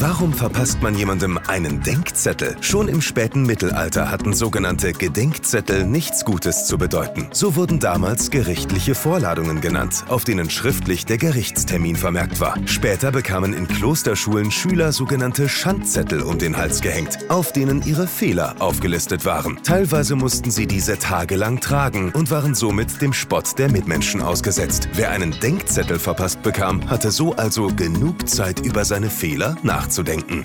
Warum verpasst man jemandem einen Denkzettel? Schon im späten Mittelalter hatten sogenannte Gedenkzettel nichts Gutes zu bedeuten. So wurden damals gerichtliche Vorladungen genannt, auf denen schriftlich der Gerichtstermin vermerkt war. Später bekamen in Klosterschulen Schüler sogenannte Schandzettel um den Hals gehängt, auf denen ihre Fehler aufgelistet waren. Teilweise mussten sie diese tagelang tragen und waren somit dem Spott der Mitmenschen ausgesetzt. Wer einen Denkzettel verpasst bekam, hatte so also genug Zeit über seine Fehler nachzudenken nachzudenken.